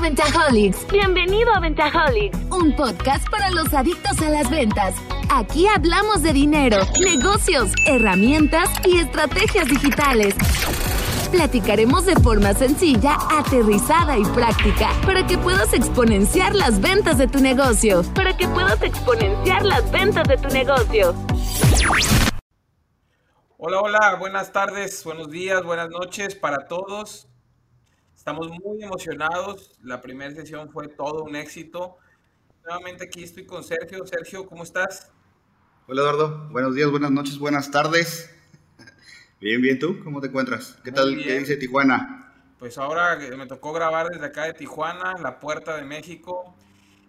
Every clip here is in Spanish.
a Ventajolics. Bienvenido a Ventajolics. Un podcast para los adictos a las ventas. Aquí hablamos de dinero, negocios, herramientas y estrategias digitales. Platicaremos de forma sencilla, aterrizada y práctica para que puedas exponenciar las ventas de tu negocio. Para que puedas exponenciar las ventas de tu negocio. Hola, hola, buenas tardes, buenos días, buenas noches para todos. Estamos muy emocionados. La primera sesión fue todo un éxito. Nuevamente aquí estoy con Sergio. Sergio, ¿cómo estás? Hola Eduardo, buenos días, buenas noches, buenas tardes. Bien, bien, ¿tú? ¿Cómo te encuentras? ¿Qué tal? ¿Qué dice Tijuana? Pues ahora me tocó grabar desde acá de Tijuana, la puerta de México.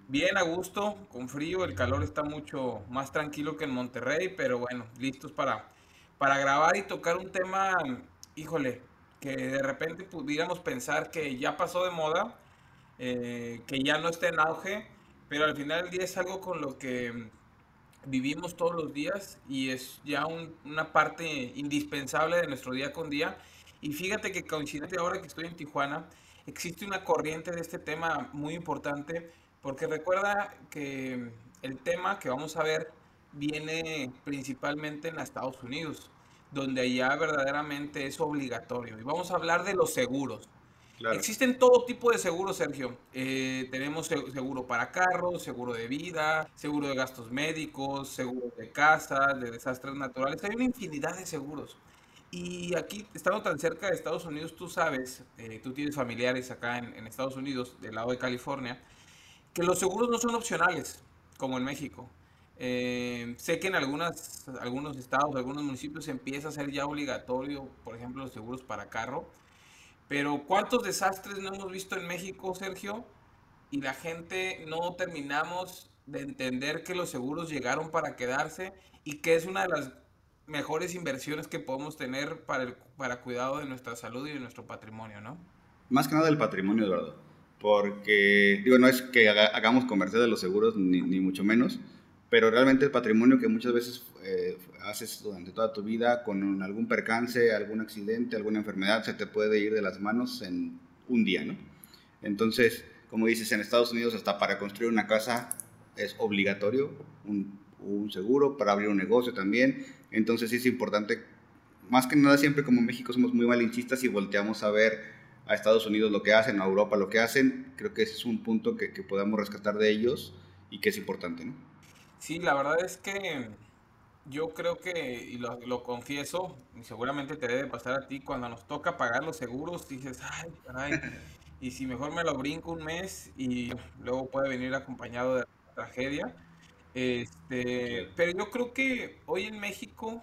Bien a gusto, con frío, el calor está mucho más tranquilo que en Monterrey, pero bueno, listos para, para grabar y tocar un tema, híjole, que de repente pudiéramos pensar que ya pasó de moda, eh, que ya no está en auge, pero al final del día es algo con lo que vivimos todos los días y es ya una parte indispensable de nuestro día con día. Y fíjate que coincidente ahora que estoy en Tijuana, existe una corriente de este tema muy importante, porque recuerda que el tema que vamos a ver viene principalmente en Estados Unidos donde allá verdaderamente es obligatorio. Y vamos a hablar de los seguros. Existen todo tipo de seguros, Sergio. Eh, tenemos seguro para carros, seguro de vida, seguro de gastos médicos, seguro de casa, de desastres naturales. Hay una infinidad de seguros. Y aquí, estando tan cerca de Estados Unidos, tú sabes, eh, tú tienes familiares acá en, en Estados Unidos, del lado de California, que los seguros no son opcionales, como en México. Eh, sé que en algunas, algunos estados, algunos municipios empieza a ser ya obligatorio, por ejemplo, los seguros para carro. Pero ¿cuántos desastres no hemos visto en México, Sergio? Y la gente no terminamos de entender que los seguros llegaron para quedarse y que es una de las mejores inversiones que podemos tener para el para cuidado de nuestra salud y de nuestro patrimonio, ¿no? Más que nada del patrimonio, Eduardo. Porque, digo, no es que hagamos comercial de los seguros, ni, ni mucho menos, pero realmente el patrimonio que muchas veces eh, haces durante toda tu vida con algún percance, algún accidente, alguna enfermedad, se te puede ir de las manos en un día, ¿no? Entonces, como dices, en Estados Unidos hasta para construir una casa es obligatorio un, seguro, para abrir un negocio también, entonces es importante, más que nada siempre como en México somos muy malinchistas y volteamos a ver a Estados Unidos lo que hacen, a Europa lo que hacen, creo que ese es un punto que, que podemos rescatar de ellos y que es importante, ¿no? Sí, la verdad es que yo creo que, y lo, confieso, y seguramente te debe pasar a ti, cuando nos toca pagar los seguros, dices, ay, caray, y si mejor me lo brinco un mes y luego puede venir acompañado de tragedia. Este, pero yo creo que hoy en México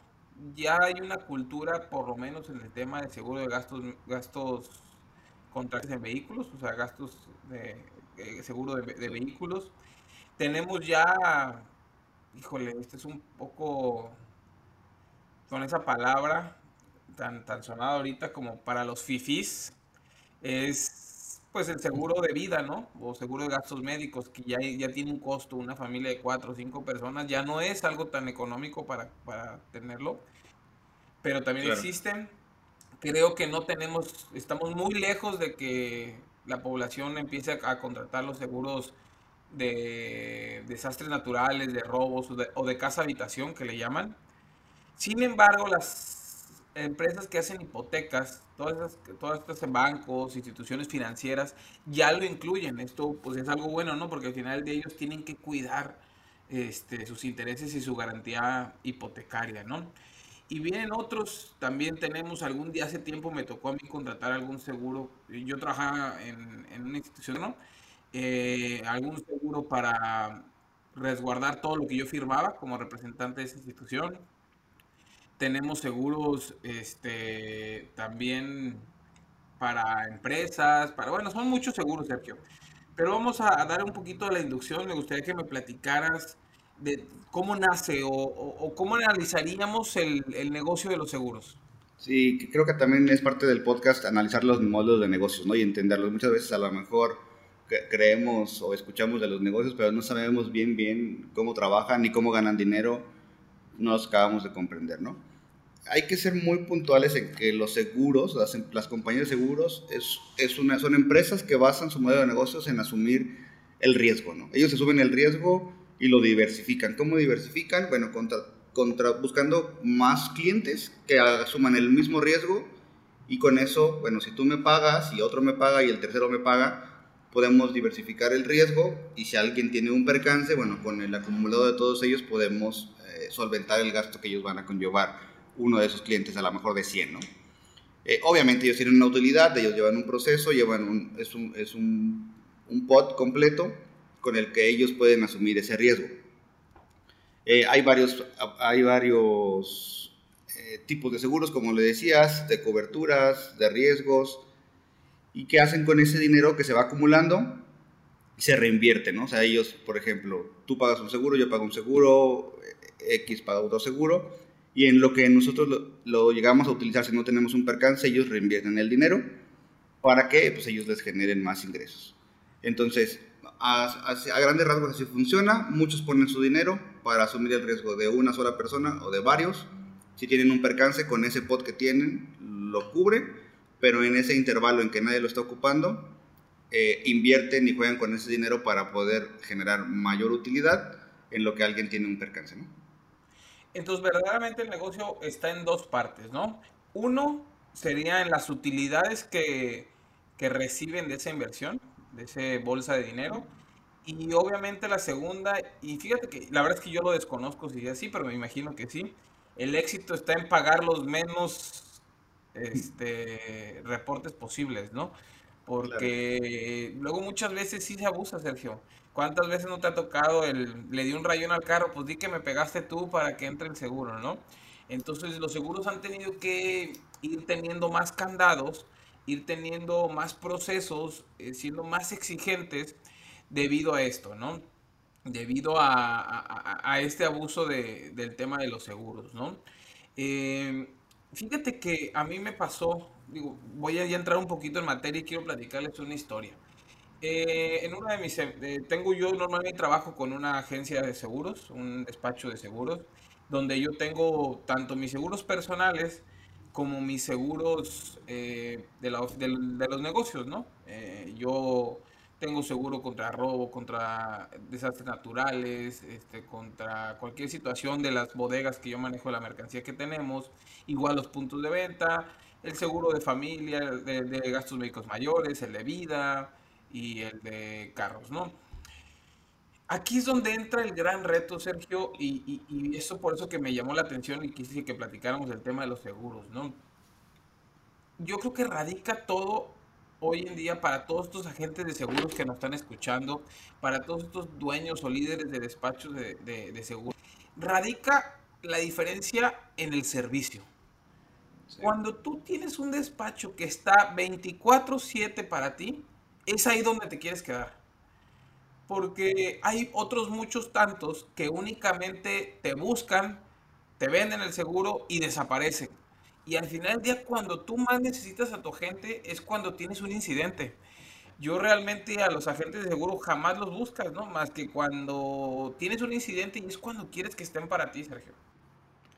ya hay una cultura, por lo menos en el tema de seguro de gastos, gastos contratos en vehículos, o sea, gastos de, eh, seguro de, de vehículos. Tenemos ya híjole, este es un poco con esa palabra tan, tan sonada ahorita como para los fifis, es pues el seguro de vida, ¿no? O seguro de gastos médicos, que ya, ya tiene un costo, una familia de cuatro o cinco personas, ya no es algo tan económico para, para tenerlo, pero también existen. Creo que no tenemos, estamos muy lejos de que la población empiece a contratar los seguros de desastres naturales, de robos o de, casa habitación que le llaman. Sin embargo, las empresas que hacen hipotecas, todas todas estas bancos, instituciones financieras, ya lo incluyen. Esto pues es algo bueno, ¿no? Porque al final de ellos tienen que cuidar este, sus intereses y su garantía hipotecaria, ¿no? Y vienen otros, también tenemos, algún día hace tiempo me tocó a mí contratar algún seguro, yo trabajaba en, en una institución, ¿no? Eh, algún seguro para resguardar todo lo que yo firmaba como representante de esa institución. Tenemos seguros este, también para empresas, para, bueno, son muchos seguros, Sergio. Pero vamos a, dar un poquito de la inducción. Me gustaría que me platicaras de cómo nace o, cómo analizaríamos el, el, negocio de los seguros. Sí, creo que también es parte del podcast analizar los modelos de negocios, ¿no? Y entenderlos. Muchas veces a lo mejor creemos o escuchamos de los negocios, pero no sabemos bien, bien cómo trabajan ni cómo ganan dinero, no los acabamos de comprender, ¿no? hay que ser muy puntuales en que los seguros, las, em, las compañías de seguros, es, es una, son empresas que basan su modelo de negocios en asumir el riesgo, ¿no? Ellos asumen el riesgo y lo diversifican. ¿Cómo diversifican? Bueno, contra, contra, buscando más clientes que asuman el mismo riesgo y con eso, bueno, si tú me pagas y otro me paga y el tercero me paga, podemos diversificar el riesgo y si alguien tiene un percance, bueno, con el acumulado de todos ellos podemos eh, solventar el gasto que ellos van a conllevar uno de esos clientes, a lo mejor de 100, ¿no? Eh, obviamente ellos tienen una utilidad, ellos llevan un proceso, llevan un, es, un, es un, un pod completo con el que ellos pueden asumir ese riesgo. Eh, hay varios, hay varios eh, tipos de seguros, como le decías, de coberturas, de riesgos, y qué hacen con ese dinero que se va acumulando y se reinvierte, ¿no? O sea, ellos, por ejemplo, tú pagas un seguro, yo pago un seguro, X paga otro seguro, y en lo que nosotros lo, llegamos a utilizar si no tenemos un percance, ellos reinvierten el dinero para que pues, ellos les generen más ingresos. Entonces, a, a, grandes rasgos así funciona, muchos ponen su dinero para asumir el riesgo de una sola persona o de varios. Si tienen un percance con ese pot que tienen, lo cubren, pero en ese intervalo en que nadie lo está ocupando, eh, invierten y juegan con ese dinero para poder generar mayor utilidad en lo que alguien tiene un percance. ¿no? Entonces, verdaderamente el negocio está en dos partes, ¿no? Uno sería en las utilidades que, que reciben de esa inversión, de esa bolsa de dinero. Y obviamente la segunda, y fíjate que la verdad es que yo lo desconozco si es así, pero me imagino que sí. El éxito está en pagar los menos este, reportes posibles, ¿no? Porque luego muchas veces sí se abusa, Sergio. ¿Cuántas veces no te ha tocado el, le di un rayón al carro, pues di que me pegaste tú para que entre el seguro, ¿no? Entonces los seguros han tenido que ir teniendo más candados, ir teniendo más procesos, eh, siendo más exigentes debido a esto, ¿no? Debido a, este abuso del tema de los seguros, ¿no? Eh, fíjate que a mí me pasó, digo, voy a ya entrar un poquito en materia y quiero platicarles una historia. Eh, en una de mis, eh, tengo yo normalmente trabajo con una agencia de seguros, un despacho de seguros, donde yo tengo tanto mis seguros personales como mis seguros eh, de, los negocios, ¿no? yo tengo seguro contra robo, contra desastres naturales, este, contra cualquier situación de las bodegas que yo manejo la mercancía que tenemos, igual los puntos de venta, el seguro de familia, de, gastos médicos mayores, el de vida, y el de carros, ¿no? Aquí es donde entra el gran reto, Sergio, y, eso por eso que me llamó la atención y quise que platicáramos del tema de los seguros, ¿no? Yo creo que radica todo hoy en día para todos estos agentes de seguros que nos están escuchando, para todos estos dueños o líderes de despachos de, de, seguros, radica la diferencia en el servicio. Cuando tú tienes un despacho que está 24/7 para ti, es ahí donde te quieres quedar. Porque hay otros muchos tantos que únicamente te buscan, te venden el seguro y desaparecen. Y al final del día, cuando tú más necesitas a tu gente, es cuando tienes un incidente. Yo realmente a los agentes de seguro jamás los buscas, ¿no? Más que cuando tienes un incidente y es cuando quieres que estén para ti, Sergio.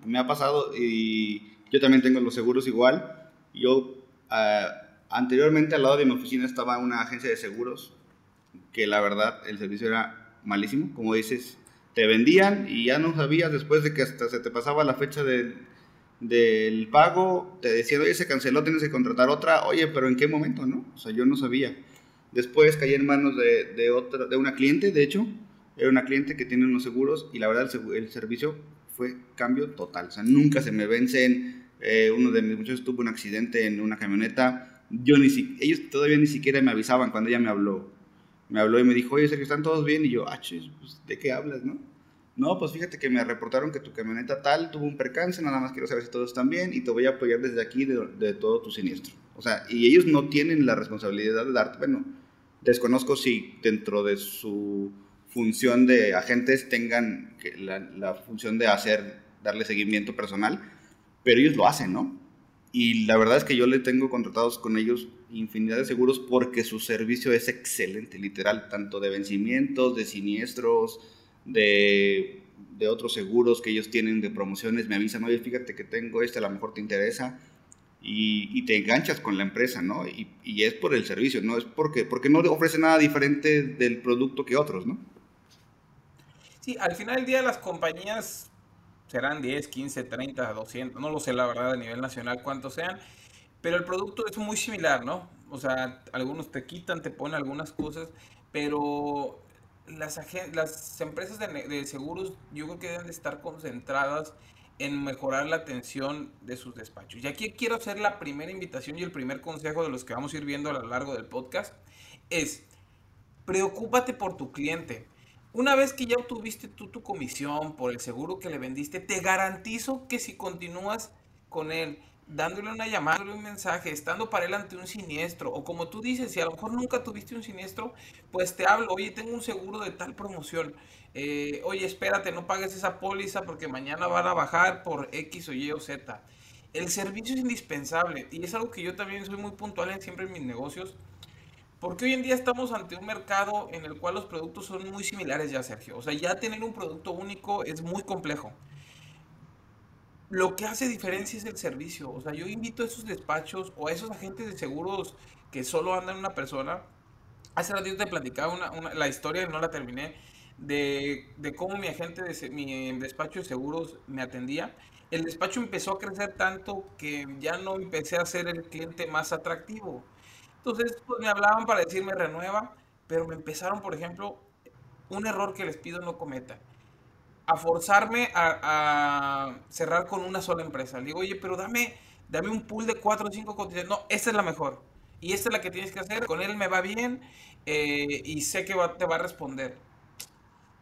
Me ha pasado y yo también tengo los seguros igual. Yo uh, Anteriormente al lado de mi oficina estaba una agencia de seguros que la verdad el servicio era malísimo. Como dices, te vendían y ya no sabías después de que hasta se te pasaba la fecha del, del pago, te decían, oye, se canceló, tienes que contratar otra. Oye, pero ¿en qué momento? no? O sea, yo no sabía. Después caí en manos de, de, otra, de una cliente, de hecho, era una cliente que tiene unos seguros y la verdad el, servicio fue cambio total. O sea, nunca se me vencen. Eh, uno de mis muchachos tuvo un accidente en una camioneta yo ni si, ellos todavía ni siquiera me avisaban cuando ella me habló. Me habló y me dijo, oye, Sergio, ¿están todos bien? Y yo, ah, pues, ¿de qué hablas, no? No, pues fíjate que me reportaron que tu camioneta tal tuvo un percance, nada más quiero saber si todos están bien y te voy a apoyar desde aquí de, todo tu siniestro. O sea, y ellos no tienen la responsabilidad de darte, bueno, desconozco si dentro de su función de agentes tengan la, la función de hacer, darle seguimiento personal, pero ellos lo hacen, ¿no? Y la verdad es que yo le tengo contratados con ellos infinidad de seguros porque su servicio es excelente, literal, tanto de vencimientos, de siniestros, de de otros seguros que ellos tienen de promociones, me avisan, oye, fíjate que tengo este, a lo mejor te interesa, y, te enganchas con la empresa, ¿no? Y, y, es por el servicio, no es porque, porque no ofrece nada diferente del producto que otros, ¿no? Sí, al final del día las compañías serán 10, 15, 30, 200, no lo sé la verdad a nivel nacional cuántos sean, pero el producto es muy similar, ¿no? O sea, algunos te quitan, te ponen algunas cosas, pero las, las empresas de, seguros yo creo que deben de estar concentradas en mejorar la atención de sus despachos. Y aquí quiero hacer la primera invitación y el primer consejo de los que vamos a ir viendo a lo largo del podcast. Es, preocúpate por tu cliente. Una vez que ya obtuviste tú tu comisión por el seguro que le vendiste, te garantizo que si continúas con él dándole una llamada, dándole un mensaje, estando para él ante un siniestro, o como tú dices, si a lo mejor nunca tuviste un siniestro, pues te hablo, oye, tengo un seguro de tal promoción, eh, oye, espérate, no pagues esa póliza porque mañana van a bajar por X o Y o Z. El servicio es indispensable y es algo que yo también soy muy puntual en siempre en mis negocios, porque hoy en día estamos ante un mercado en el cual los productos son muy similares ya, Sergio. O sea, ya tener un producto único es muy complejo lo que hace diferencia es el servicio. O sea, yo invito a esos despachos o a esos agentes de seguros que solo andan una persona. Hace ratito te platicaba una, la historia, no la terminé, de, cómo mi agente de mi despacho de seguros me atendía. El despacho empezó a crecer tanto que ya no empecé a ser el cliente más atractivo. Entonces, pues me hablaban para decirme renueva, pero me empezaron, por ejemplo, un error que les pido no cometa a forzarme a, cerrar con una sola empresa. Le digo, oye, pero dame, dame un pool de cuatro o cinco cotizantes. No, esta es la mejor. Y esta es la que tienes que hacer. Con él me va bien eh, y sé que te va a responder.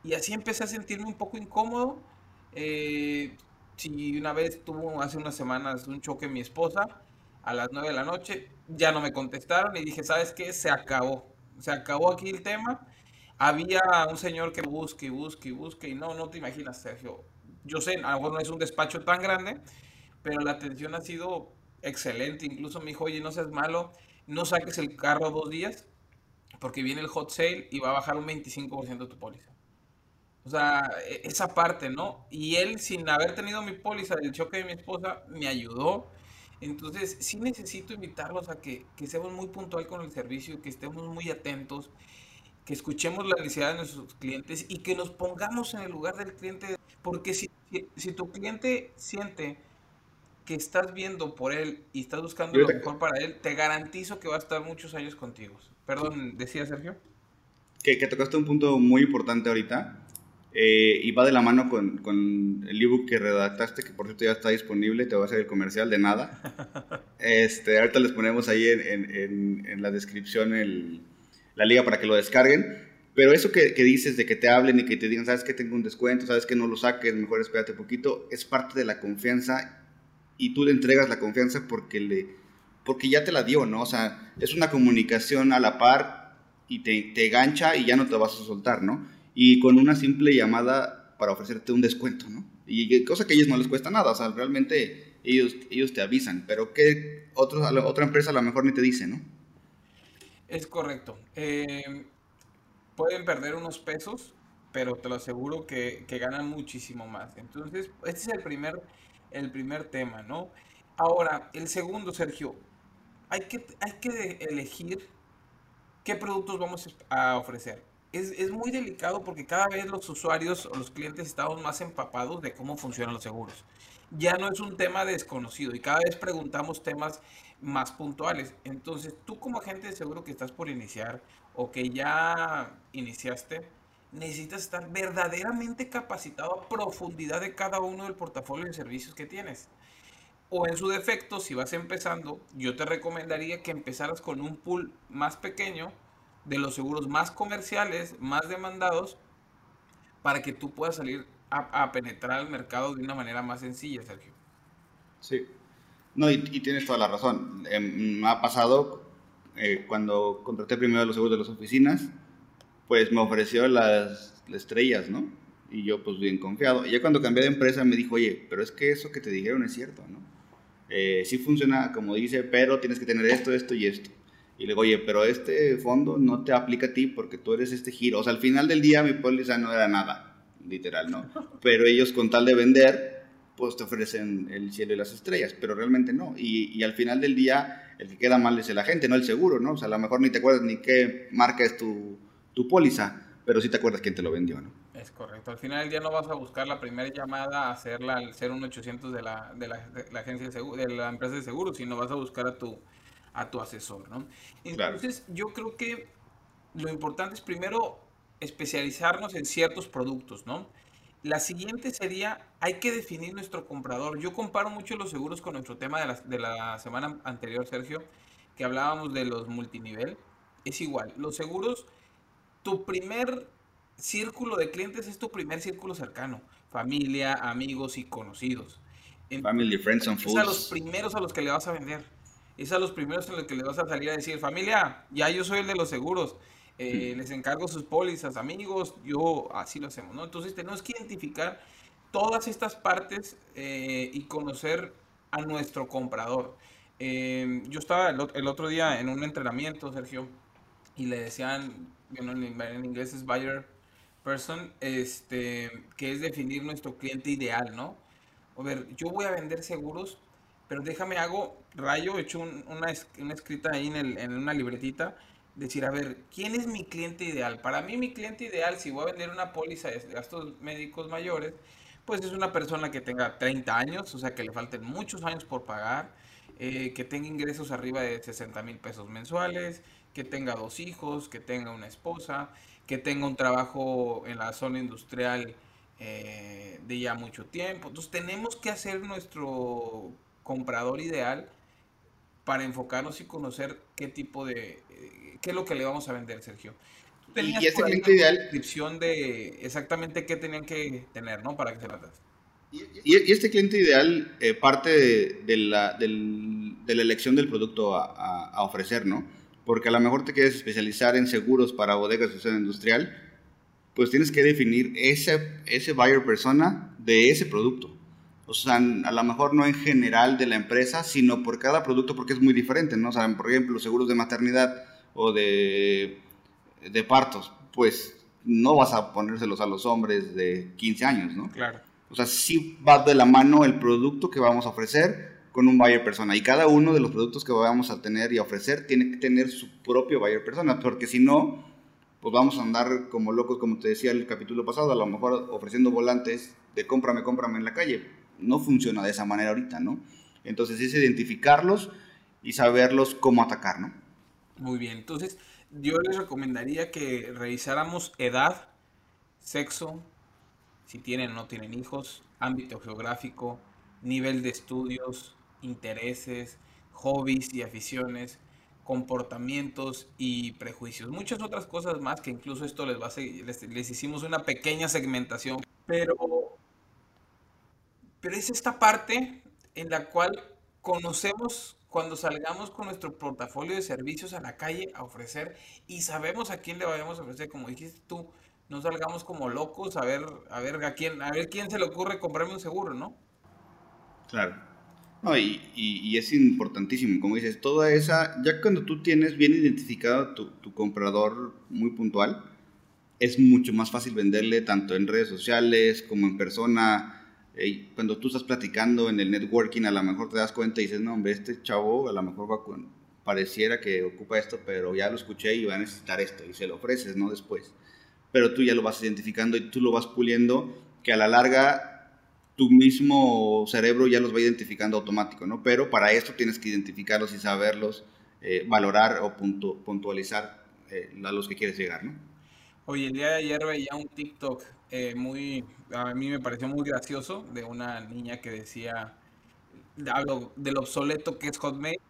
Y así empecé a sentirme un poco incómodo. Eh, si una vez tuvo hace unas semanas un choque mi esposa a las 9 de la noche, ya no me contestaron y dije, ¿sabes qué? Se acabó. Se acabó aquí el tema había un señor que busque y busque y busque y no, no te imaginas, Sergio. Yo sé, a lo no es un despacho tan grande, pero la atención ha sido excelente. Incluso me dijo, oye, no seas malo, no saques el carro dos días porque viene el hot sale y va a bajar un 25% tu póliza. O sea, e, esa parte, ¿no? Y él, sin haber tenido mi póliza del choque de mi esposa, me ayudó. Entonces, sí necesito invitarlos a que, que seamos muy puntual con el servicio, que estemos muy atentos, que escuchemos la necesidad de nuestros clientes y que nos pongamos en el lugar del cliente, porque si, si, tu cliente siente que estás viendo por él y estás buscando lo mejor para él, te garantizo que va a estar muchos años contigo. Perdón, decía Sergio. Que, que tocaste un punto muy importante ahorita eh, y va de la mano con, con el ebook que redactaste, que por cierto ya está disponible, te voy a hacer el comercial de nada. Este, ahorita les ponemos ahí en, en, en la descripción el, la liga para que lo descarguen. Pero eso que, dices de que te hablen y que te digan, sabes que tengo un descuento, sabes que no lo saques, mejor espérate un poquito, es parte de la confianza y tú le entregas la confianza porque, le, porque ya te la dio, ¿no? O sea, es una comunicación a la par y te, te gancha y ya no te vas a soltar, ¿no? Y con una simple llamada para ofrecerte un descuento, ¿no? Y cosa que a ellos no les cuesta nada, o sea, realmente ellos, ellos te avisan, pero que otros, otra empresa a lo mejor ni te dice, ¿no? Es correcto. Em, pueden perder unos pesos, pero te lo aseguro que, ganan muchísimo más. Entonces, este es el primer, el primer tema, ¿no? Ahora, el segundo, Sergio, hay que, hay que elegir qué productos vamos a ofrecer. Es, es, muy delicado porque cada vez los usuarios o los clientes estamos más empapados de cómo funcionan los seguros. Ya no es un tema desconocido y cada vez preguntamos temas más puntuales. Entonces, tú como agente de seguro que estás por iniciar o que ya iniciaste, necesitas estar verdaderamente capacitado a profundidad de cada uno del portafolio de servicios que tienes. O en su defecto, si vas empezando, yo te recomendaría que empezaras con un pool más pequeño de los seguros más comerciales, más demandados, para que tú puedas salir a, penetrar el mercado de una manera más sencilla, Sergio. Sí, no, y, tienes toda la razón. Em, me ha pasado eh, cuando contraté primero los seguros de las oficinas, pues me ofreció las, estrellas, ¿no? Y yo pues bien confiado. Y ya cuando cambié de empresa me dijo, oye, pero es que eso que te dijeron es cierto, ¿no? Eh, sí funciona como dice, pero tienes que tener esto, esto y esto. Y le digo, oye, pero este fondo no te aplica a ti porque tú eres este giro. O sea, al final del día mi póliza no era nada. literal, ¿no? Pero ellos con tal de vender, pues te ofrecen el cielo y las estrellas, pero realmente no. Y, y al final del día, el que queda mal es el agente, no el seguro, ¿no? O sea, a lo mejor ni te acuerdas ni qué marca es tu, tu póliza, pero sí te acuerdas quién te lo vendió, ¿no? Es correcto. Al final del día no vas a buscar la primera llamada, hacerla al 01800 de la, de la, de la agencia de, seguro, de la empresa de seguros, sino vas a buscar a tu, a tu asesor, ¿no? Entonces, yo creo que lo importante es primero especializarnos en ciertos productos, ¿no? La siguiente sería, hay que definir nuestro comprador. Yo comparo mucho los seguros con nuestro tema de la, de la semana anterior, Sergio, que hablábamos de los multinivel. Es igual, los seguros, tu primer círculo de clientes es tu primer círculo cercano, familia, amigos y conocidos. Family, friends and fools. Es a los primeros a los que le vas a vender. Es a los primeros a los que le vas a salir a decir, familia, ya yo soy el de los seguros eh, les encargo sus pólizas, amigos, yo así lo hacemos, ¿no? Entonces tenemos que identificar todas estas partes eh, y conocer a nuestro comprador. Eh, yo estaba el, otro día en un entrenamiento, Sergio, y le decían, bueno, en, inglés es buyer person, este, que es definir nuestro cliente ideal, ¿no? A ver, yo voy a vender seguros, pero déjame hago rayo, he hecho una, una, escrita ahí en, en una libretita decir, a ver, ¿quién es mi cliente ideal? Para mí mi cliente ideal, si voy a vender una póliza de gastos médicos mayores, pues es una persona que tenga 30 años, o sea, que le falten muchos años por pagar, eh, que tenga ingresos arriba de 60 mil pesos mensuales, que tenga dos hijos, que tenga una esposa, que tenga un trabajo en la zona industrial eh, de ya mucho tiempo. Entonces tenemos que hacer nuestro comprador ideal para enfocarnos y conocer qué tipo de, qué es lo que le vamos a vender, Sergio. y este cliente ideal. descripción de exactamente qué tenían que tener, ¿no? Para que se las y, y, este cliente ideal eh, parte de, la, del, de, la, elección del producto a, a, ofrecer, ¿no? Porque a lo mejor te quieres especializar en seguros para bodegas de zona industrial, pues tienes que definir ese, ese buyer persona de ese producto. O sea, a lo mejor no en general de la empresa, sino por cada producto porque es muy diferente, ¿no? O sea, por ejemplo, seguros de maternidad o de, de partos, pues no vas a ponérselos a los hombres de 15 años, ¿no? Claro. O sea, sí va de la mano el producto que vamos a ofrecer con un buyer persona. Y cada uno de los productos que vamos a tener y a ofrecer tiene que tener su propio buyer persona, porque si no, pues vamos a andar como locos, como te decía el capítulo pasado, a lo mejor ofreciendo volantes de cómprame, cómprame en la calle. No funciona de esa manera ahorita, ¿no? Entonces es identificarlos y saberlos cómo atacar, ¿no? Muy bien, entonces yo les recomendaría que revisáramos edad, sexo, si tienen o no tienen hijos, ámbito geográfico, nivel de estudios, intereses, hobbies y aficiones, comportamientos y prejuicios. Muchas otras cosas más que incluso esto les va a seguir, les, les, hicimos una pequeña segmentación, pero, pero es esta parte en la cual conocemos cuando salgamos con nuestro portafolio de servicios a la calle a ofrecer y sabemos a quién le vayamos a ofrecer, como dijiste tú, no salgamos como locos a ver a ver a quién a ver quién se le ocurre comprarme un seguro, ¿no? Claro. No, y, y, es importantísimo, como dices, toda esa, ya cuando tú tienes bien identificado tu, tu comprador muy puntual, es mucho más fácil venderle tanto en redes sociales como en persona, cuando tú estás platicando en el networking, a lo mejor te das cuenta y dices, no, hombre, este chavo a lo mejor va con, pareciera que ocupa esto, pero ya lo escuché y va a necesitar esto, y se lo ofreces, ¿no? Después. Pero tú ya lo vas identificando y tú lo vas puliendo, que a la larga tu mismo cerebro ya los va identificando automático, ¿no? Pero para esto tienes que identificarlos y saberlos, eh, valorar o puntualizar eh, a los que quieres llegar, ¿no? Oye, el día de ayer veía un TikTok eh, muy, a mí me pareció muy gracioso, de una niña que decía, hablo del obsoleto que es Hotmail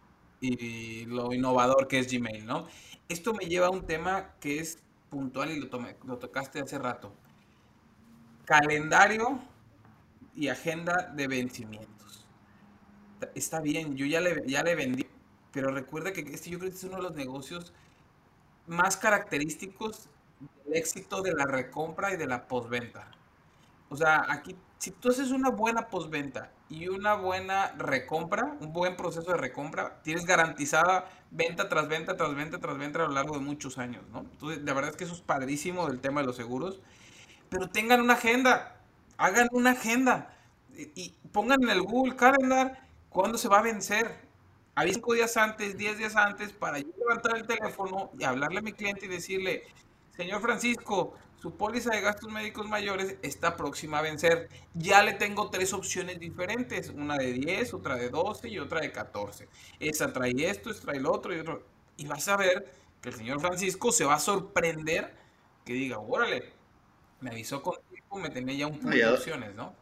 y lo innovador que es Gmail, ¿no? Esto me lleva a un tema que es puntual y lo, lo tocaste hace rato. Calendario y agenda de vencimientos. Está bien, yo ya le, ya le vendí, pero recuerda que este yo creo que es uno de los negocios más característicos el éxito de la recompra y de la postventa. O sea, aquí, si tú haces una buena postventa y una buena recompra, un buen proceso de recompra, tienes garantizada venta tras venta, tras venta, tras venta a lo largo de muchos años, ¿no? Entonces, la verdad es que eso es padrísimo del tema de los seguros. pero tengan una agenda, hagan una agenda y, pongan en el Google Calendar cuándo se va a vencer. Hay cinco días antes, diez días antes, para yo levantar el teléfono y hablarle a mi cliente y decirle, señor Francisco, su póliza de gastos médicos mayores está próxima a vencer. Ya le tengo tres opciones diferentes, una de 10, otra de 12 y otra de 14. Esa trae esto, esta trae el otro y otro. Y vas a ver que el señor Francisco se va a sorprender que diga, órale, me avisó con tiempo, me tenía ya un punto de opciones, ¿no?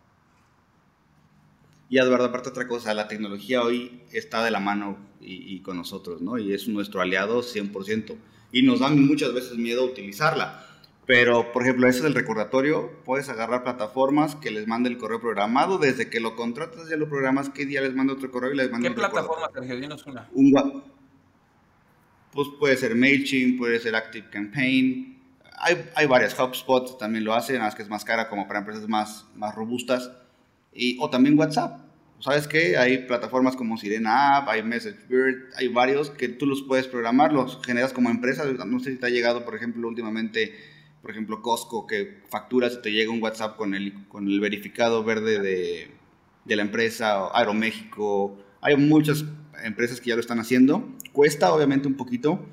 Y Eduardo, aparte otra cosa, la tecnología hoy está de la mano y, con nosotros, ¿no? Y es nuestro aliado 100%. Y nos da muchas veces miedo utilizarla. Pero, por ejemplo, ese es el recordatorio. Puedes agarrar plataformas que les mande el correo programado. Desde que lo contratas, ya lo programas. ¿Qué día les manda otro correo y les manda ¿Qué plataforma, Sergio? Dinos una. Un, pues puede ser MailChimp, puede ser ActiveCampaign. Hay, hay varias. HubSpot también lo hacen, más que es más cara como para empresas más, más robustas. Y, o también WhatsApp. ¿Sabes qué? Hay plataformas como Sirena App, hay MessageBird, hay varios que tú los puedes programar, los generas como empresa. No sé si te ha llegado, por ejemplo, últimamente, por ejemplo, Costco, que facturas y te llega un WhatsApp con el, con el verificado verde de, de la empresa, Aeroméxico. Hay muchas empresas que ya lo están haciendo. Cuesta obviamente un poquito,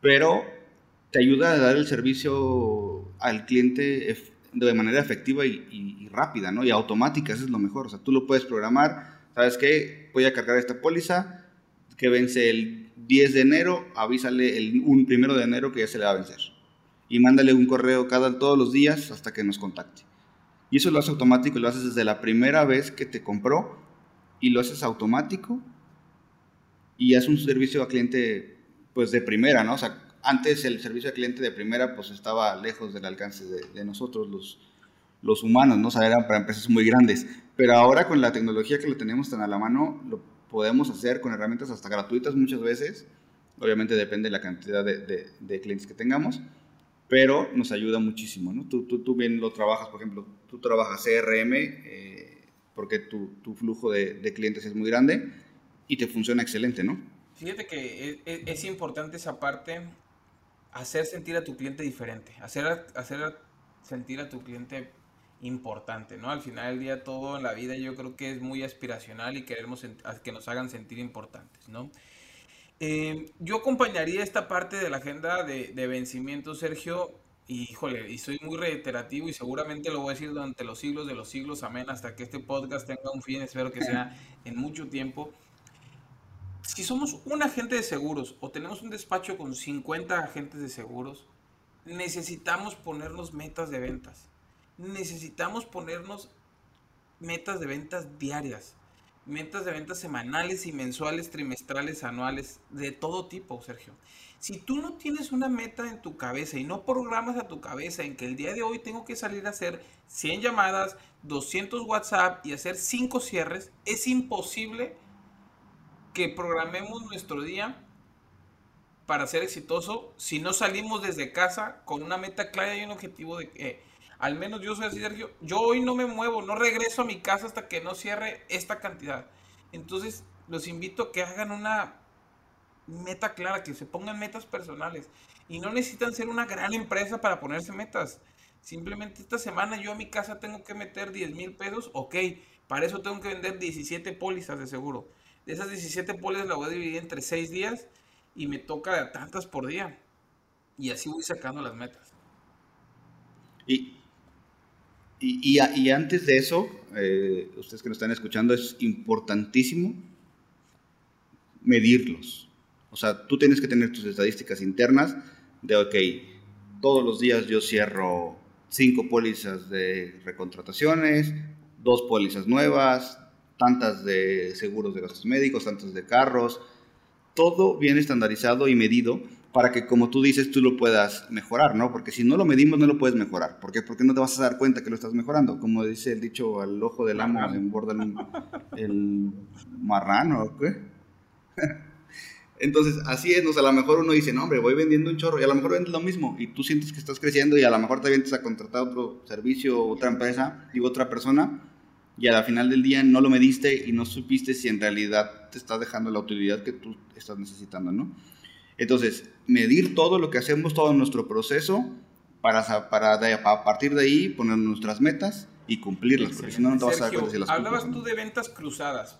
pero te ayuda a dar el servicio al cliente de manera efectiva y, rápida, ¿no? Y automática, eso es lo mejor. O sea, tú lo puedes programar, ¿sabes qué? Voy a cargar esta póliza que vence el 10 de enero, avísale el 1 primero de enero que ya se le va a vencer. Y mándale un correo cada todos los días hasta que nos contacte. Y eso lo haces automático, lo haces desde la primera vez que te compró y lo haces automático y es un servicio a cliente pues de primera, ¿no? O sea, antes el servicio al cliente de primera pues estaba lejos del alcance de, nosotros los, los humanos, ¿no? O sea, eran para empresas muy grandes. Pero ahora con la tecnología que lo tenemos tan a la mano, lo podemos hacer con herramientas hasta gratuitas muchas veces. Obviamente depende de la cantidad de, de, clientes que tengamos, pero nos ayuda muchísimo, ¿no? Tú, tú, tú, bien lo trabajas, por ejemplo, tú trabajas CRM eh, porque tu, tu flujo de, clientes es muy grande y te funciona excelente, ¿no? Fíjate que es, es importante esa parte hacer sentir a tu cliente diferente, hacer, hacer sentir a tu cliente importante, ¿no? Al final del día todo en la vida yo creo que es muy aspiracional y queremos que nos hagan sentir importantes, ¿no? Eh, yo acompañaría esta parte de la agenda de, de vencimiento, Sergio, y híjole, y soy muy reiterativo y seguramente lo voy a decir durante los siglos de los siglos, amén, hasta que este podcast tenga un fin, espero que sea en mucho tiempo si somos un agente de seguros o tenemos un despacho con 50 agentes de seguros, necesitamos ponernos metas de ventas. Necesitamos ponernos metas de ventas diarias, metas de ventas semanales y mensuales, trimestrales, anuales, de todo tipo, Sergio. Si tú no tienes una meta en tu cabeza y no programas a tu cabeza en que el día de hoy tengo que salir a hacer 100 llamadas, 200 WhatsApp y hacer 5 cierres, es imposible que programemos nuestro día para ser exitoso si no salimos desde casa con una meta clara y un objetivo de que, al menos yo soy así, Sergio, yo hoy no me muevo, no regreso a mi casa hasta que no cierre esta cantidad. Entonces, los invito a que hagan una meta clara, que se pongan metas personales. Y no necesitan ser una gran empresa para ponerse metas. Simplemente esta semana yo a mi casa tengo que meter 10 mil pesos, ok, para eso tengo que vender 17 pólizas de seguro. Esas 17 pólizas la voy a dividir entre 6 días y me toca tantas por día. Y así voy sacando las metas. Y, y, y, antes de eso, eh, ustedes que nos están escuchando, es importantísimo medirlos. O sea, tú tienes que tener tus estadísticas internas de, ok, todos los días yo cierro 5 pólizas de recontrataciones, dos pólizas nuevas, tantas de seguros de gastos médicos, tantas de carros, todo bien estandarizado y medido para que, como tú dices, tú lo puedas mejorar, ¿no? Porque si no lo medimos, no lo puedes mejorar. ¿Por qué? Porque no te vas a dar cuenta que lo estás mejorando. Como dice el dicho, al ojo del amo en borda el, el marrano, ¿qué? Entonces, así es, ¿no? a lo mejor uno dice, no, hombre, voy vendiendo un chorro, y a lo mejor vendes lo mismo, y tú sientes que estás creciendo, y a lo mejor te vienes a contratar otro servicio, otra empresa, digo, otra persona, y a la final del día no lo mediste y no supiste si en realidad te está dejando la utilidad que tú estás necesitando, ¿no? Entonces, medir todo lo que hacemos, todo nuestro proceso para, para, a partir de ahí poner nuestras metas y cumplirlas, porque si no, no te vas a dar si las Hablabas tú de ventas cruzadas.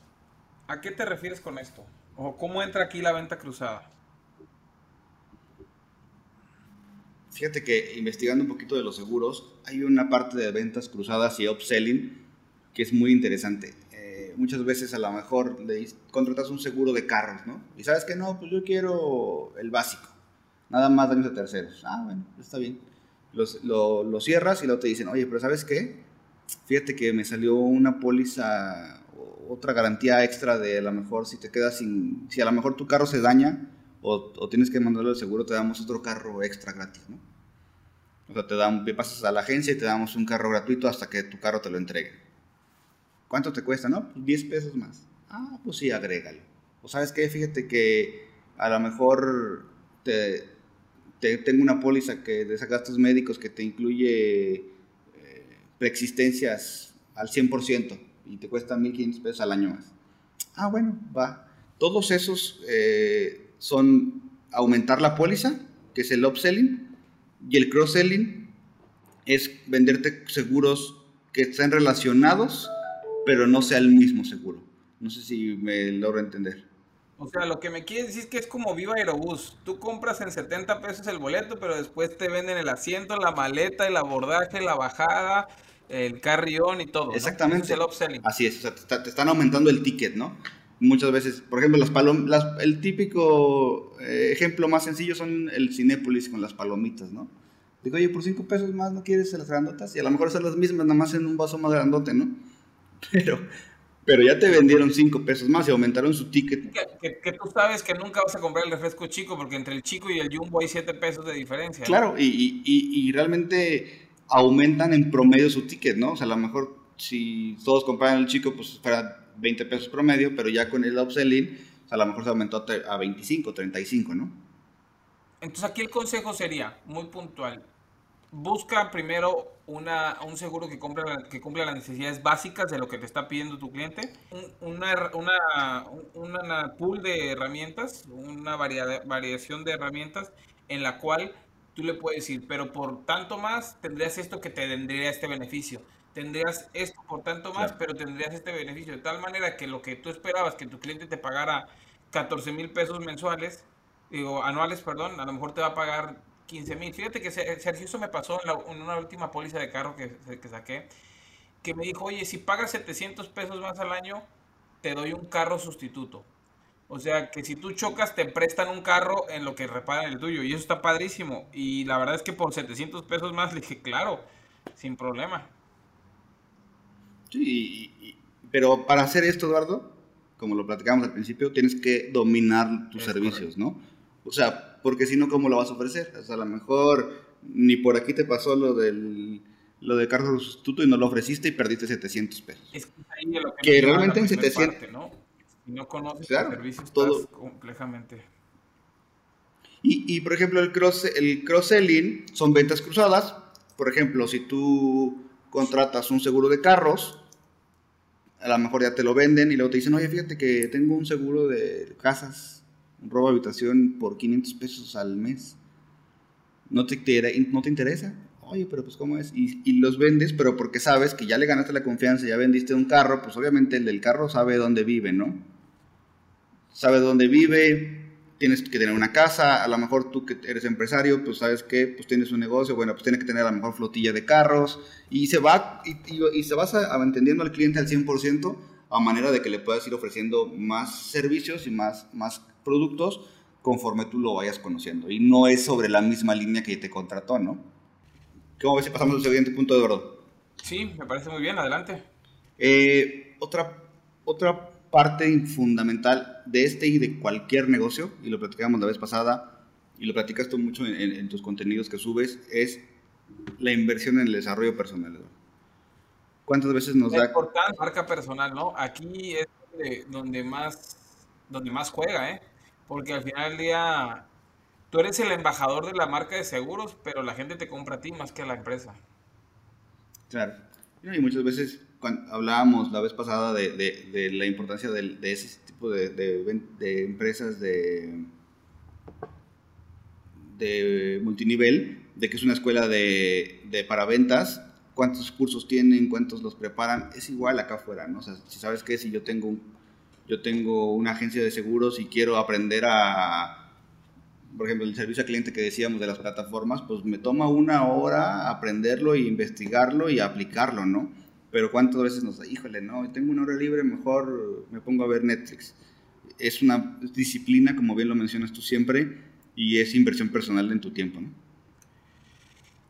¿A qué te refieres con esto? ¿O cómo entra aquí la venta cruzada? Fíjate que investigando un poquito de los seguros, hay una parte de ventas cruzadas y upselling que es muy interesante. Eh, muchas veces a lo mejor le contratas un seguro de carros, ¿no? Y sabes que no, pues yo quiero el básico, nada más daños de terceros. Ah, bueno, está bien. lo, lo, cierras y luego te dicen, oye, pero ¿sabes qué? Fíjate que me salió una póliza, otra garantía extra de a lo mejor si te quedas sin, si a lo mejor tu carro se daña o, o tienes que mandarlo al seguro, te damos otro carro extra gratis, ¿no? O sea, te dan, pasas a la agencia y te damos un carro gratuito hasta que tu carro te lo entregue. ¿Cuánto te cuesta? No, 10 pues pesos más. Ah, pues sí, agrégalo. O sabes qué, fíjate que a lo mejor te, tengo una póliza que de gastos médicos que te incluye eh, preexistencias al 100% y te cuesta 1.500 pesos al año más. Ah, bueno, va. Todos esos eh, son aumentar la póliza, que es el upselling, y el cross-selling es venderte seguros que estén relacionados, pero no sea el mismo seguro. No sé si me logro entender. O sea, lo que me quieres decir es que es como Viva Aerobús. Tú compras en 70 pesos el boleto, pero después te venden el asiento, la maleta, el abordaje, la bajada, el carrión y todo. Exactamente. el upselling. Así es, o sea, te, están aumentando el ticket, ¿no? Muchas veces, por ejemplo, las palomitas, el típico eh, ejemplo más sencillo son el Cinépolis con las palomitas, ¿no? Digo, oye, por cinco pesos más no quieres las grandotas y a lo mejor son las mismas, nada más en un vaso más grandote, ¿no? Pero, pero ya te vendieron cinco pesos más y aumentaron su ticket. Que, tú sabes que nunca vas a comprar el refresco chico porque entre el chico y el jumbo hay siete pesos de diferencia. Claro, y, y, y, realmente aumentan en promedio su ticket, ¿no? O sea, a lo mejor si todos compraran el chico, pues fuera 20 pesos promedio, pero ya con el upselling, a lo mejor se aumentó a 25, 35, ¿no? Entonces aquí el consejo sería, muy puntual, busca primero una, un seguro que cumpla, que cumpla las necesidades básicas de lo que te está pidiendo tu cliente, una, una, una pool de herramientas, una variación de herramientas en la cual tú le puedes decir, pero por tanto más tendrías esto que te tendría este beneficio. Tendrías esto por tanto más, pero tendrías este beneficio. De tal manera que lo que tú esperabas que tu cliente te pagara 14 mil pesos mensuales, digo, anuales, perdón, a lo mejor te va a pagar 15 mil. Fíjate que Sergio, eso me pasó en, una última póliza de carro que, que saqué, que me dijo, oye, si pagas 700 pesos más al año, te doy un carro sustituto. O sea, que si tú chocas, te prestan un carro en lo que reparan el tuyo. Y eso está padrísimo. Y la verdad es que por 700 pesos más le dije, claro, sin problema. Sí, pero para hacer esto, Eduardo, como lo platicamos al principio, tienes que dominar tus servicios, ¿no? O sea, porque si no, ¿cómo lo vas a ofrecer? O sea, a lo mejor ni por aquí te pasó lo del lo de cargo sustituto y no lo ofreciste y perdiste 700 pesos. Es que, lo que, realmente en 700... ¿no? Si no conoces claro, servicios, todo complejamente... Y, y, por ejemplo, el cross el cross-selling son ventas cruzadas. Por ejemplo, si tú contratas un seguro de carros, a lo mejor ya te lo venden y luego te dicen, oye, fíjate que tengo un seguro de casas, robo habitación por 500 pesos al mes. ¿No te, no te interesa? Oye, pero pues ¿cómo es? Y, los vendes, pero porque sabes que ya le ganaste la confianza, ya vendiste un carro, pues obviamente el del carro sabe dónde vive, ¿no? Sabe dónde vive, tienes que tener una casa, a lo mejor tú que eres empresario, pues sabes que pues tienes un negocio, bueno, pues tienes que tener a lo mejor flotilla de carros y se va y, se vas a, entendiendo al cliente al 100% a manera de que le puedas ir ofreciendo más servicios y más productos conforme tú lo vayas conociendo y no es sobre la misma línea que te contrató, ¿no? ¿Cómo ves si pasamos al siguiente punto, de Eduardo? Sí, me parece muy bien, adelante. Eh, otra, otra parte fundamental de este y de cualquier negocio, y lo platicamos la vez pasada, y lo platicas tú mucho en, tus contenidos que subes, es la inversión en el desarrollo personal. ¿Cuántas veces nos da... Importante, marca personal, ¿no? Aquí es donde, más, donde más juega, ¿eh? Porque al final del día tú eres el embajador de la marca de seguros, pero la gente te compra a ti más que a la empresa. Claro. Y muchas veces hablábamos la vez pasada de, la importancia de, ese tipo de, empresas de, de multinivel, de que es una escuela de, de para ventas, cuántos cursos tienen, cuántos los preparan, es igual acá afuera, ¿no? O sea, si sabes que si yo tengo, yo tengo una agencia de seguros y quiero aprender a, por ejemplo, el servicio al cliente que decíamos de las plataformas, pues me toma una hora aprenderlo y investigarlo y aplicarlo, ¿no? Pero cuántas veces nos da, híjole, no, tengo una hora libre, mejor me pongo a ver Netflix. Es una disciplina, como bien lo mencionas tú siempre, y es inversión personal en tu tiempo, ¿no?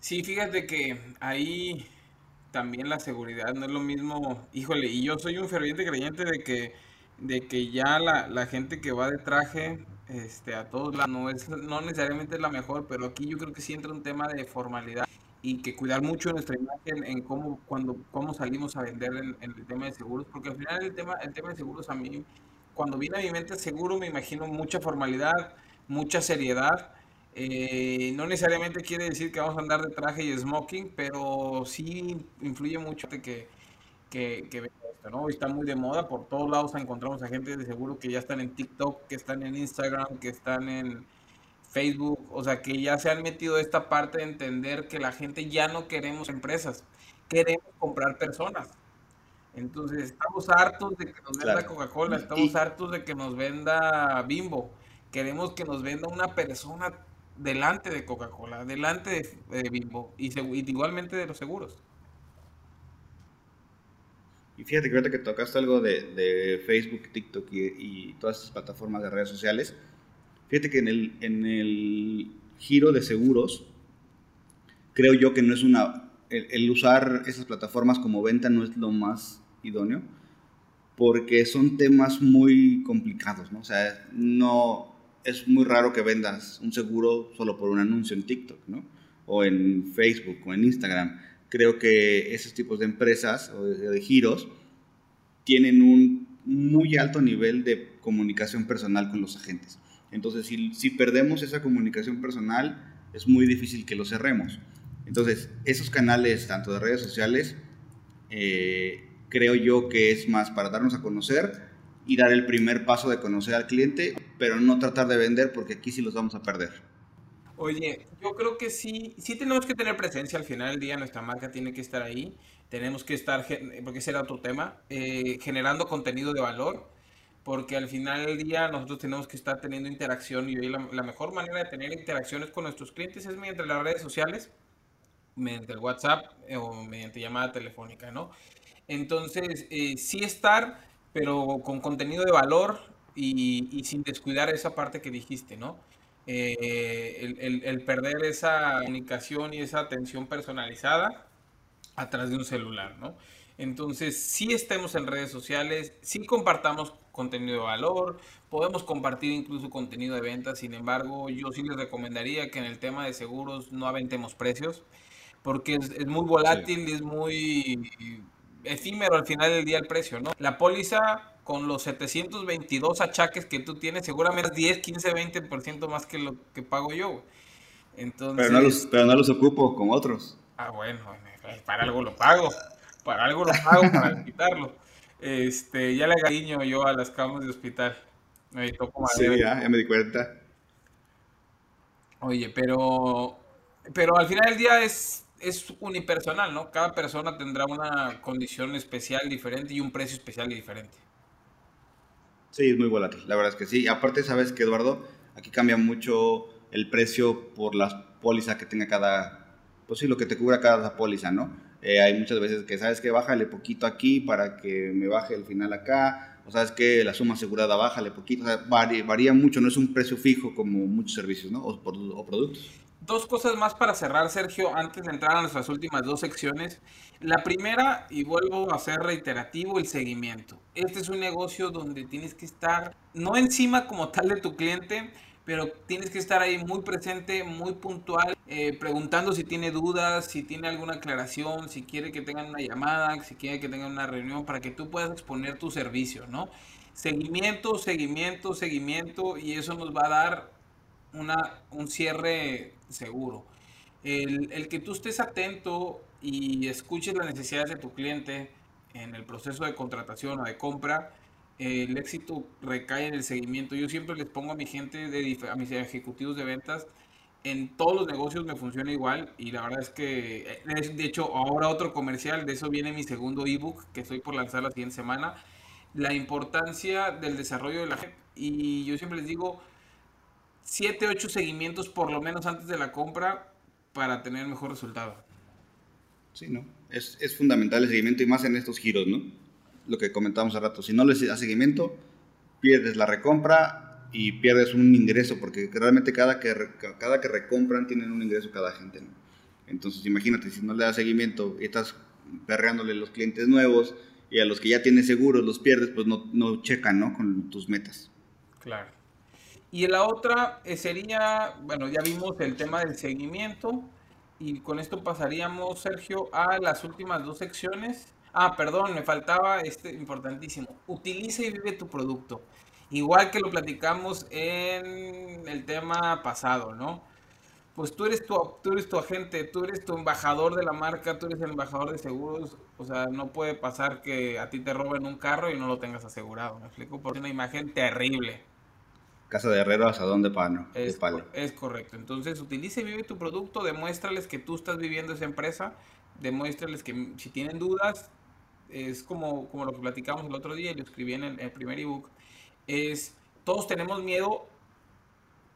Sí, fíjate que ahí también la seguridad no es lo mismo, híjole, y yo soy un ferviente creyente de que, de que ya la, la gente que va de traje este, a todos lados no, es, no necesariamente es la mejor, pero aquí yo creo que sí entra un tema de formalidad y que cuidar mucho nuestra imagen en cómo, cuando, cómo salimos a vender en, el tema de seguros, porque al final el tema, el tema de seguros a mí, cuando viene a mi mente seguro me imagino mucha formalidad, mucha seriedad, eh, no necesariamente quiere decir que vamos a andar de traje y smoking, pero sí influye mucho que, que, que ¿no? Está muy de moda, por todos lados encontramos a gente de seguro que ya están en TikTok, que están en Instagram, que están en Facebook, o sea, que ya se han metido esta parte de entender que la gente ya no queremos empresas, queremos comprar personas. Entonces, estamos hartos de que nos venda Coca-Cola, estamos hartos de que nos venda Bimbo. Queremos que nos venda una persona delante de Coca-Cola, delante de, Bimbo y, igualmente de los seguros. Y fíjate que ahorita que tocaste algo de, Facebook, TikTok y, todas esas plataformas de redes sociales, fíjate que en el, en el giro de seguros, creo yo que no es una... El, usar esas plataformas como venta no es lo más idóneo, porque son temas muy complicados, ¿no? O sea, no, es muy raro que vendas un seguro solo por un anuncio en TikTok, ¿no? O en Facebook o en Instagram. Creo que esos tipos de empresas o de, giros tienen un muy alto nivel de comunicación personal con los agentes. Entonces, si, si perdemos esa comunicación personal, es muy difícil que lo cerremos. Entonces, esos canales, tanto de redes sociales, eh, creo yo que es más para darnos a conocer y dar el primer paso de conocer al cliente, pero no tratar de vender porque aquí sí los vamos a perder. Oye, yo creo que sí, sí tenemos que tener presencia al final del día, nuestra marca tiene que estar ahí, tenemos que estar, porque ese era otro tema, eh, generando contenido de valor, porque al final del día nosotros tenemos que estar teniendo interacción y hoy la, mejor manera de tener interacciones con nuestros clientes es mediante las redes sociales, mediante el WhatsApp eh, o mediante llamada telefónica, ¿no? Entonces, eh, sí estar pero con contenido de valor y, sin descuidar esa parte que dijiste, ¿no? Eh, el, perder esa comunicación y esa atención personalizada a través de un celular, ¿no? Entonces, sí estemos en redes sociales, sí compartamos contenido de valor, podemos compartir incluso contenido de ventas, sin embargo, yo sí les recomendaría que en el tema de seguros no aventemos precios, porque es, muy volátil, y es muy efímero al final del día el precio, ¿no? La póliza con los 722 achaques que tú tienes, seguramente es 10, 15, 20% más que lo que pago yo. Entonces, pero, no los, pero no los ocupo con otros. Ah, bueno, eh, para algo lo pago. Para algo lo pago, para quitarlo. Este, ya le cariño yo a las camas de hospital. Me Sí, ya, ya me di cuenta. Oye, pero, pero al final del día es es unipersonal, ¿no? Cada persona tendrá una condición especial diferente y un precio especial y diferente. Sí, es muy volátil, la verdad es que sí. Aparte, sabes que Eduardo, aquí cambia mucho el precio por las pólizas que tenga cada, pues sí, lo que te cubra cada póliza, ¿no? Eh, hay muchas veces que sabes que bájale poquito aquí para que me baje el final acá, o sabes que la suma asegurada bájale poquito, o sea, varía, mucho, no es un precio fijo como muchos servicios, ¿no? o productos. Dos cosas más para cerrar, Sergio, antes de entrar a nuestras últimas dos secciones. La primera, y vuelvo a ser reiterativo, el seguimiento. Este es un negocio donde tienes que estar, no encima como tal de tu cliente, pero tienes que estar ahí muy presente, muy puntual, eh, preguntando si tiene dudas, si tiene alguna aclaración, si quiere que tengan una llamada, si quiere que tengan una reunión, para que tú puedas exponer tu servicio, ¿no? Seguimiento, seguimiento, seguimiento, y eso nos va a dar una, un cierre seguro. El, que tú estés atento y escuches las necesidades de tu cliente en el proceso de contratación o de compra, el éxito recae en el seguimiento. Yo siempre les pongo a mi gente, de, a mis ejecutivos de ventas, en todos los negocios me funciona igual y la verdad es que, eh, de hecho, ahora otro comercial, de eso viene mi segundo ebook que estoy por lanzar la siguiente semana, la importancia del desarrollo de la gente. Y yo siempre les digo, 7, 8 seguimientos por lo menos antes de la compra para tener mejor resultado. Sí, ¿no? Es, es fundamental el seguimiento y más en estos giros, ¿no? Lo que comentábamos hace rato, si no les das seguimiento, pierdes la recompra y pierdes un ingreso, porque realmente cada que, cada que recompran tienen un ingreso cada gente. ¿no? Entonces imagínate, si no le das seguimiento y estás perreándole a los clientes nuevos y a los que ya tienes seguros los pierdes, pues no, no checan ¿no? con tus metas. Claro. Y la otra eh, sería, bueno, ya vimos el tema del seguimiento y con esto pasaríamos, Sergio, a las últimas dos secciones. Ah, perdón, me faltaba este importantísimo. Utiliza y vive tu producto. Igual que lo platicamos en el tema pasado, ¿no? Pues tú eres tu, tú eres tu agente, tú eres tu embajador de la marca, tú eres el embajador de seguros. O sea, no puede pasar que a ti te roben un carro y no lo tengas asegurado. ¿Me explico? Porque es una imagen terrible. Casa de herrero, asadón de pano. Es, es correcto. Entonces, utilice y vive tu producto, demuéstrales que tú estás viviendo esa empresa, demuéstrales que si tienen dudas, es como, como lo que platicamos el otro día, yo escribí en el, el primer ebook es, todos tenemos miedo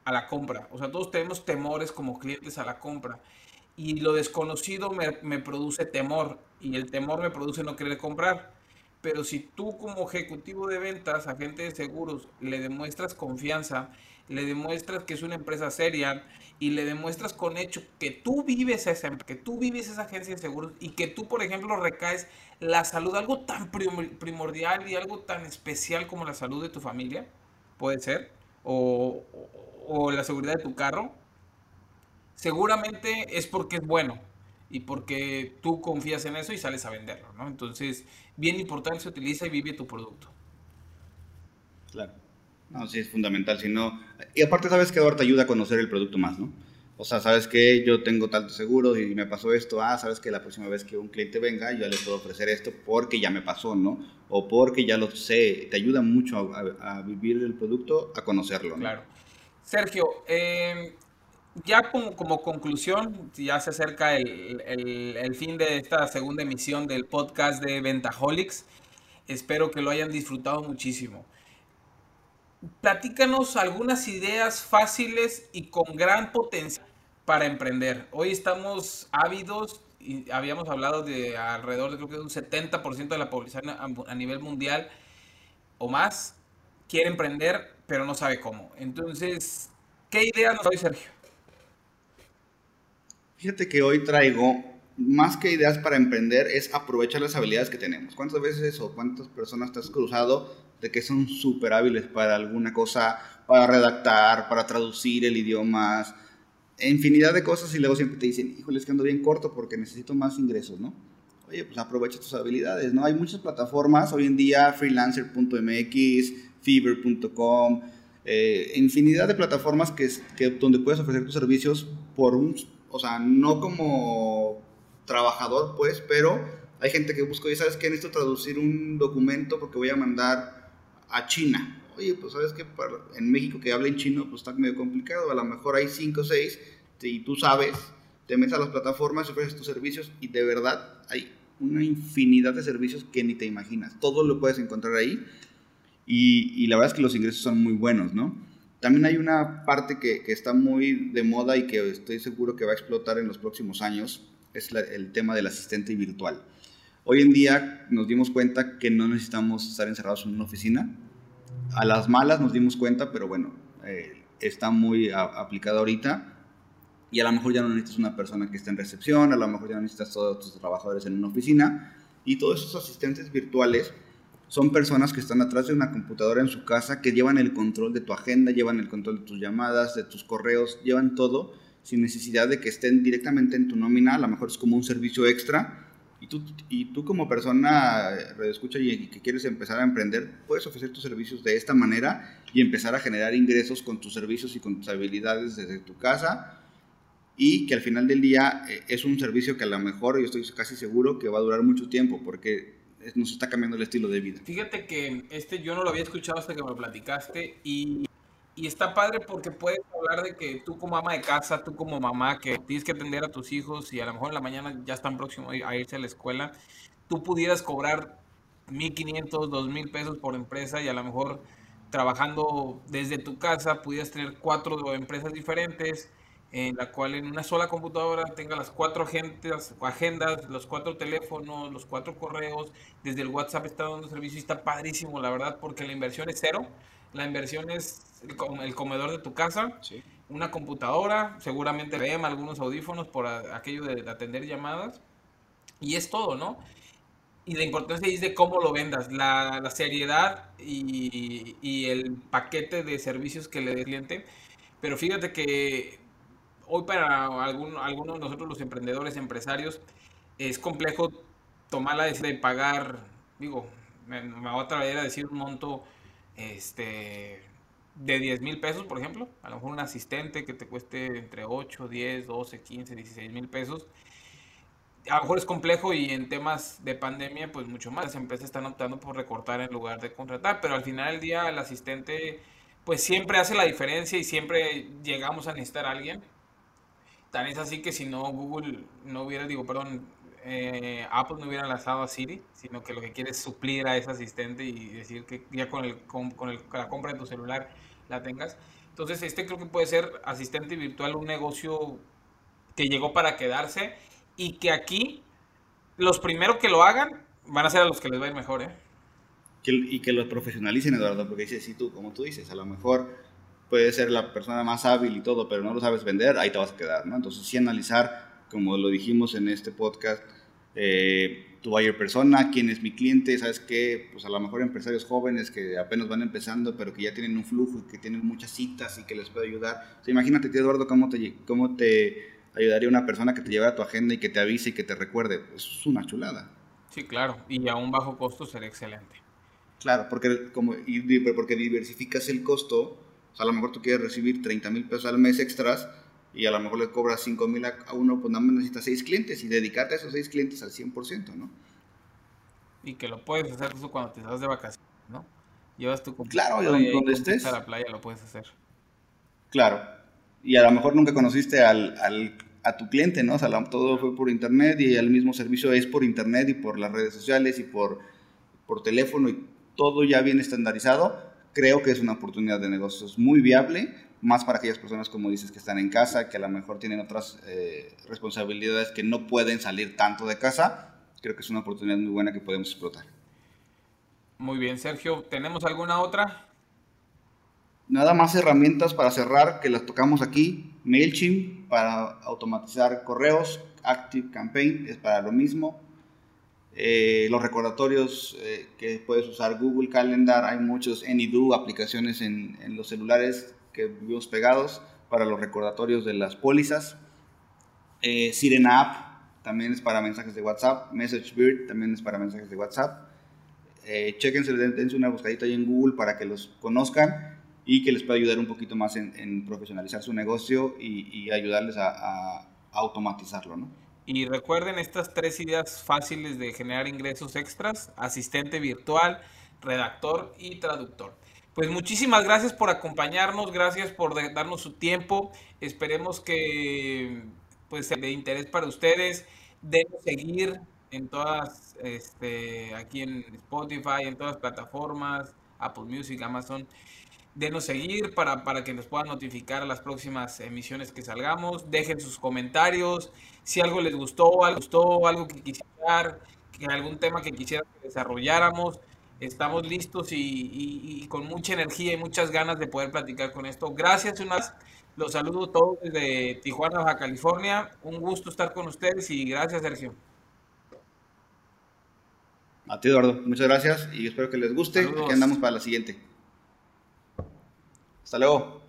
a la compra, o sea, todos tenemos temores como clientes a la compra. Y lo desconocido me, me produce temor y el temor me produce no querer comprar. Pero si tú como ejecutivo de ventas, agente de seguros, le demuestras confianza, le demuestras que es una empresa seria y le demuestras con hecho que tú vives esa, que tú vives esa agencia de seguros y que tú, por ejemplo, recaes la salud, algo tan primordial y algo tan especial como la salud de tu familia, puede ser, o, la seguridad de tu carro, seguramente es porque es bueno y porque tú confías en eso y sales a venderlo, ¿no? Entonces, bien importante se utiliza y vive tu producto. Claro. No, sí, es fundamental. Si no, y aparte, sabes que ahora te ayuda a conocer el producto más, ¿no? O sea, sabes que yo tengo tanto seguro y me pasó esto. Ah, sabes que la próxima vez que un cliente venga, yo ya le puedo ofrecer esto porque ya me pasó, ¿no? O porque ya lo sé. Te ayuda mucho a, vivir el producto, a conocerlo. ¿no? Claro. Sergio, em, ya como, conclusión, ya se acerca el, fin de esta segunda emisión del podcast de Ventaholics. Espero que lo hayan disfrutado muchísimo platícanos algunas ideas fáciles y con gran potencial para emprender. Hoy estamos ávidos y habíamos hablado de alrededor de creo que un 70% de la población a, nivel mundial o más quiere emprender, pero no sabe cómo. Entonces, ¿qué ideas nos doy, Sergio? Fíjate que hoy traigo más que ideas para emprender es aprovechar las habilidades que tenemos. ¿Cuántas veces o cuántas personas te has cruzado de que son súper hábiles para alguna cosa, para redactar, para traducir el idioma, infinidad de cosas y luego siempre te dicen, híjole, es que ando bien corto porque necesito más ingresos, ¿no? Oye, pues aprovecha tus habilidades, ¿no? Hay muchas plataformas hoy en día, freelancer.mx, fever.com, eh, infinidad de plataformas que, que, donde puedes ofrecer tus servicios por un, o sea, no como trabajador, pues, pero hay gente que busca, y sabes que necesito traducir un documento porque voy a mandar a China. Oye, pues sabes que en México que hablen chino, pues está medio complicado. A lo mejor hay 5 o 6 y tú sabes, te metes a las plataformas, ofreces tus servicios y de verdad hay una infinidad de servicios que ni te imaginas. Todo lo puedes encontrar ahí y, y la verdad es que los ingresos son muy buenos, ¿no? También hay una parte que, está muy de moda y que estoy seguro que va a explotar en los próximos años, es el tema del asistente virtual. Hoy en día nos dimos cuenta que no necesitamos estar encerrados en una oficina. A las malas nos dimos cuenta, pero bueno, eh, está muy aplicado ahorita. Y a lo mejor ya no necesitas una persona que esté en recepción, a lo mejor ya no necesitas todos tus trabajadores en una oficina. Y todos esos asistentes virtuales son personas que están atrás de una computadora en su casa, que llevan el control de tu agenda, llevan el control de tus llamadas, de tus correos, llevan todo sin necesidad de que estén directamente en tu nómina. A lo mejor es como un servicio extra y tú, y tú como persona escucha y que quieres empezar a emprender, puedes ofrecer tus servicios de esta manera y empezar a generar ingresos con tus servicios y con tus habilidades desde tu casa y que al final del día eh, es un servicio que a lo mejor yo estoy casi seguro que va a durar mucho tiempo porque nos está cambiando el estilo de vida. Fíjate que este yo no lo había escuchado hasta que me lo platicaste y y está padre porque puedes hablar de que tú como ama de casa, tú como mamá, que tienes que atender a tus hijos y a lo mejor en la mañana ya están próximos a irse a la escuela, tú pudieras cobrar 1.500, 2.000 pesos por empresa y a lo mejor trabajando desde tu casa pudieras tener cuatro empresas diferentes en la cual en una sola computadora tenga las cuatro agendas, agendas, los cuatro teléfonos, los cuatro correos, desde el WhatsApp está dando servicio y está padrísimo, la verdad, porque la inversión es cero. La inversión es el comedor de tu casa, una computadora, seguramente VM, algunos audífonos por aquello de atender llamadas. Y es todo, ¿no? Y la importancia es de cómo lo vendas, la, la seriedad y, y, el paquete de servicios que le dé el cliente. Pero fíjate que hoy para algún, algunos de nosotros los emprendedores, empresarios, es complejo tomar la decisión de pagar, digo, me, me voy a traer a decir un monto este, de 10 mil pesos, por ejemplo, a lo mejor un asistente que te cueste entre 8, 10, 12, 15, 16 mil pesos. A lo mejor es complejo y en temas de pandemia, pues mucho más. Las empresas están optando por recortar en lugar de contratar, pero al final del día el asistente, pues siempre hace la diferencia y siempre llegamos a necesitar a alguien. Tan es así que si no, Google no hubiera, digo, perdón, eh, Apple no hubiera lanzado a Siri, sino que lo que quiere es suplir a ese asistente y decir que ya con, el, con, el, la compra de tu celular la tengas. Entonces, este creo que puede ser asistente virtual, un negocio que llegó para quedarse y que aquí los primeros que lo hagan van a ser a los que les va a ir mejor, ¿eh? y que lo profesionalicen, Eduardo, porque dices, si tú, como tú dices, a lo mejor puedes ser la persona más hábil y todo, pero no lo sabes vender, ahí te vas a quedar, ¿no? Entonces, sí analizar como lo dijimos en este podcast, eh, tu buyer persona, quién es mi cliente, sabes que pues a lo mejor empresarios jóvenes que apenas van empezando, pero que ya tienen un flujo y que tienen muchas citas y que les puede ayudar. O sea, imagínate, Eduardo, cómo te, cómo te ayudaría una persona que te lleve a tu agenda y que te avise y que te recuerde. Pues, es una chulada. Sí, claro, y a un bajo costo será excelente. Claro, porque, como, porque diversificas el costo, o sea, a lo mejor tú quieres recibir 30 mil pesos al mes extras, y a lo mejor le cobras 5 mil a uno, pues nada más necesitas 6 clientes y dedicarte a esos 6 clientes al 100%, ¿no? Y que lo puedes hacer cuando te estás de vacaciones, ¿no? Llevas tu Claro, donde, estés. A la playa lo puedes hacer. Claro. Y a lo mejor nunca conociste al, al, a tu cliente, ¿no? O sea, todo fue por internet y el mismo servicio es por internet y por las redes sociales y por, por teléfono y todo ya bien estandarizado. Creo que es una oportunidad de negocios muy viable más para aquellas personas, como dices, que están en casa, que a lo mejor tienen otras eh, responsabilidades que no pueden salir tanto de casa, creo que es una oportunidad muy buena que podemos explotar. Muy bien, Sergio, ¿tenemos alguna otra? Nada más herramientas para cerrar que las tocamos aquí. MailChimp para automatizar correos, Active Campaign es para lo mismo. Eh, los recordatorios eh, que puedes usar Google Calendar, hay muchos AnyDo, aplicaciones en, en los celulares que vivimos pegados para los recordatorios de las pólizas. Eh, Sirena App también es para mensajes de WhatsApp. MessageBird también es para mensajes de WhatsApp. Eh, chequense, dense una buscadita ahí en Google para que los conozcan y que les pueda ayudar un poquito más en, profesionalizar su negocio y, ayudarles a, a, automatizarlo, ¿no? Y recuerden estas tres ideas fáciles de generar ingresos extras, asistente virtual, redactor y traductor. Pues muchísimas gracias por acompañarnos, gracias por darnos su tiempo. Esperemos que pues sea de interés para ustedes. Denos seguir en todas, este, aquí en Spotify, en todas las plataformas, Apple Music, Amazon. Denos seguir para, para que nos puedan notificar las próximas emisiones que salgamos. Dejen sus comentarios. Si algo les gustó, algo gustó, algo que quisieran, que algún tema que quisieran que desarrolláramos Estamos listos y, con mucha energía y muchas ganas de poder platicar con esto. Gracias una vez. Los saludo todos desde Tijuana, Baja California. Un gusto estar con ustedes y gracias, Sergio. A ti, Eduardo. Muchas gracias y espero que les guste. Aquí andamos para la siguiente. Hasta.